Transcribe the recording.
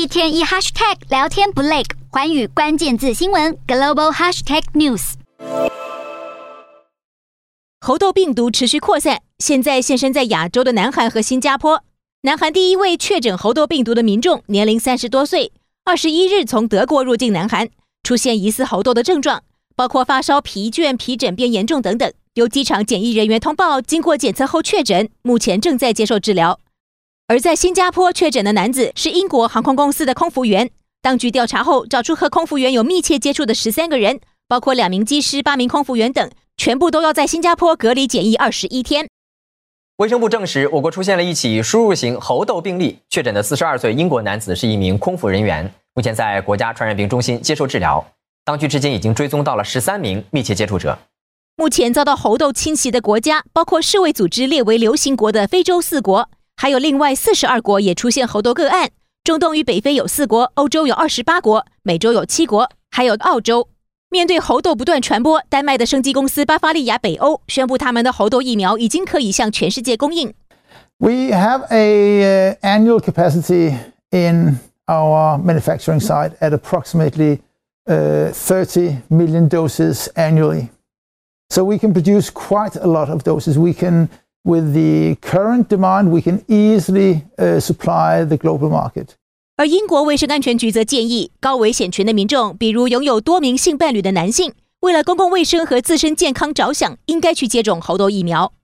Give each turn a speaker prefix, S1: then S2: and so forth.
S1: 一天一 hashtag 聊天不累，寰宇关键字新闻 global hashtag news。
S2: 猴痘病毒持续扩散，现在现身在亚洲的南韩和新加坡。南韩第一位确诊猴痘病毒的民众，年龄三十多岁，二十一日从德国入境南韩，出现疑似猴痘的症状，包括发烧、疲倦、皮疹变严重等等。由机场检疫人员通报，经过检测后确诊，目前正在接受治疗。而在新加坡确诊的男子是英国航空公司的空服员，当局调查后找出和空服员有密切接触的十三个人，包括两名机师、八名空服员等，全部都要在新加坡隔离检疫二十一天。
S3: 卫生部证实，我国出现了一起输入型猴痘病例，确诊的四十二岁英国男子是一名空服人员，目前在国家传染病中心接受治疗。当局至今已经追踪到了十三名密切接触者。
S2: 目前遭到猴痘侵袭的国家，包括世卫组织列为流行国的非洲四国。还有另外四十二国也出现猴痘个案，中东与北非有四国，欧洲有二十八国，美洲有七国，还有澳洲。面对猴痘不断传播，丹麦的生技公司巴伐利亚北欧宣布，他们的猴痘疫苗已经可以向全世界供应。
S4: We have a annual capacity in our manufacturing site at approximately thirty million doses annually, so we can produce quite a lot of doses. We can With the current demand, we can easily supply the global market.
S2: 而英国卫生安全局则建议，高危险群的民众，比如拥有多名性伴侣的男性，为了公共卫生和自身健康着想，应该去接种猴痘疫苗。